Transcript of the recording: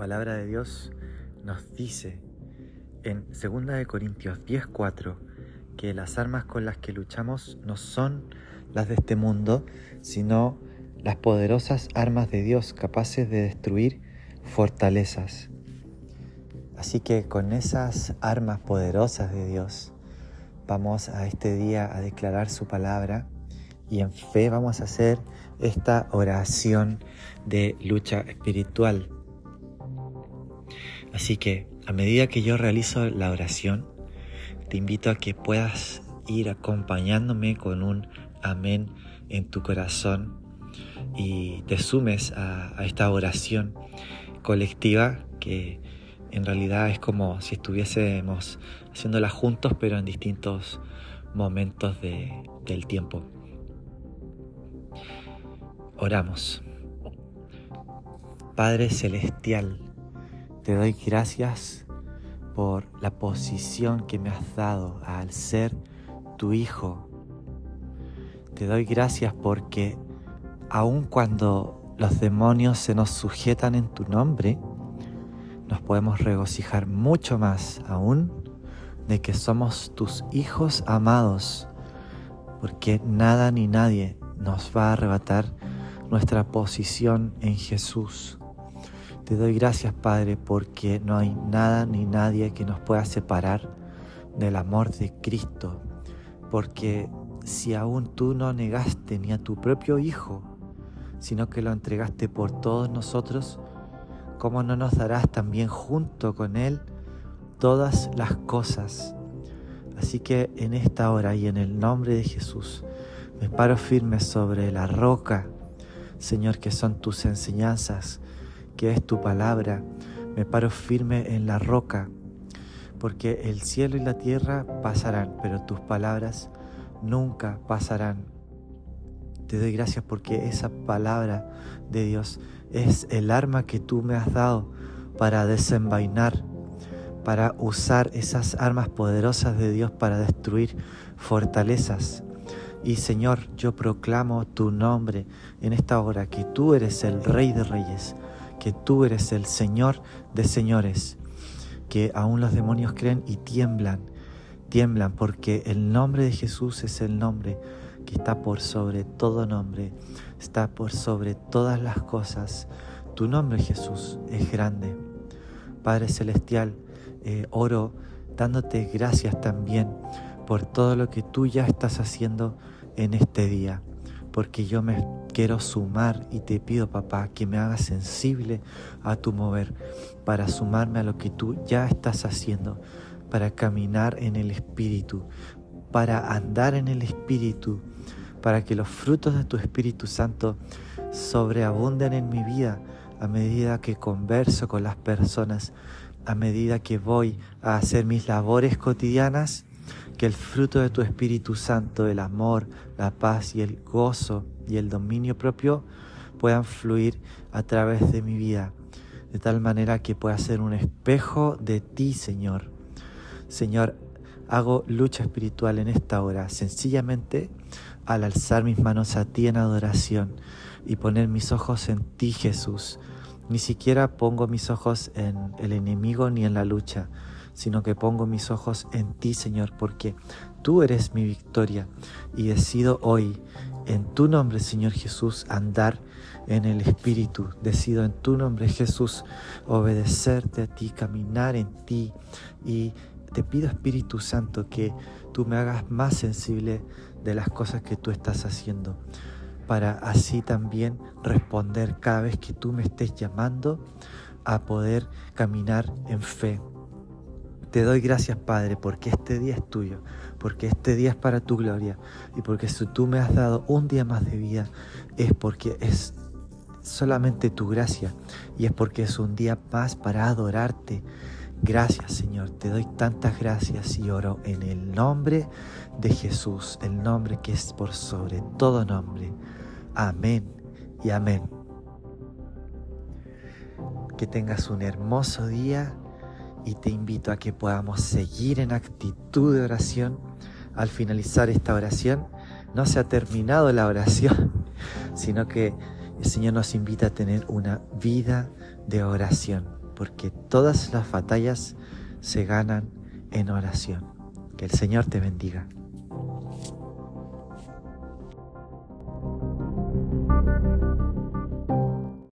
palabra de Dios nos dice en 2 Corintios 10:4 que las armas con las que luchamos no son las de este mundo, sino las poderosas armas de Dios capaces de destruir fortalezas. Así que con esas armas poderosas de Dios vamos a este día a declarar su palabra y en fe vamos a hacer esta oración de lucha espiritual Así que a medida que yo realizo la oración, te invito a que puedas ir acompañándome con un amén en tu corazón y te sumes a, esta oración colectiva que en realidad es como si estuviésemos haciéndola juntos pero en distintos momentos del tiempo. Oramos. Padre Celestial, te doy gracias por la posición que me has dado al ser tu hijo. Te doy gracias porque aun cuando los demonios se nos sujetan en tu nombre, nos podemos regocijar mucho más aún de que somos tus hijos amados, porque nada ni nadie nos va a arrebatar nuestra posición en Jesús. Te doy gracias, Padre, porque no hay nada ni nadie que nos pueda separar del amor de Cristo. Porque si aún tú no negaste ni a tu propio Hijo, sino que lo entregaste por todos nosotros, ¿cómo no nos darás también junto con Él todas las cosas? Así que en esta hora y en el nombre de Jesús, me paro firme sobre la roca, Señor, que son tus enseñanzas, que es tu palabra. Me paro firme en la roca, porque el cielo y la tierra pasarán, pero tus palabras nunca pasarán. Te doy gracias porque esa palabra de Dios es el arma que tú me has dado para desenvainar, para usar esas armas poderosas de Dios para destruir fortalezas. Y Señor, yo proclamo tu nombre en esta hora, que tú eres el Rey de Reyes, que tú eres el Señor de señores, que aún los demonios creen y tiemblan, tiemblan porque el nombre de Jesús es el nombre que está por sobre todo nombre, está por sobre todas las cosas. Tu nombre Jesús es grande. Padre Celestial, eh, oro dándote gracias también por todo lo que tú ya estás haciendo en este día porque yo me quiero sumar y te pido, papá, que me hagas sensible a tu mover, para sumarme a lo que tú ya estás haciendo, para caminar en el Espíritu, para andar en el Espíritu, para que los frutos de tu Espíritu Santo sobreabunden en mi vida a medida que converso con las personas, a medida que voy a hacer mis labores cotidianas que el fruto de tu Espíritu Santo, el amor, la paz y el gozo y el dominio propio puedan fluir a través de mi vida, de tal manera que pueda ser un espejo de ti, Señor. Señor, hago lucha espiritual en esta hora, sencillamente al alzar mis manos a ti en adoración y poner mis ojos en ti, Jesús. Ni siquiera pongo mis ojos en el enemigo ni en la lucha, sino que pongo mis ojos en ti, Señor, porque tú eres mi victoria y decido hoy en tu nombre, Señor Jesús, andar en el Espíritu. Decido en tu nombre, Jesús, obedecerte a ti, caminar en ti y te pido, Espíritu Santo, que tú me hagas más sensible de las cosas que tú estás haciendo para así también responder cada vez que tú me estés llamando a poder caminar en fe. Te doy gracias, Padre, porque este día es tuyo, porque este día es para tu gloria y porque si tú me has dado un día más de vida es porque es solamente tu gracia y es porque es un día más para adorarte. Gracias, Señor, te doy tantas gracias y oro en el nombre de Jesús, el nombre que es por sobre todo nombre. Amén y amén. Que tengas un hermoso día y te invito a que podamos seguir en actitud de oración. Al finalizar esta oración, no se ha terminado la oración, sino que el Señor nos invita a tener una vida de oración porque todas las batallas se ganan en oración. Que el Señor te bendiga.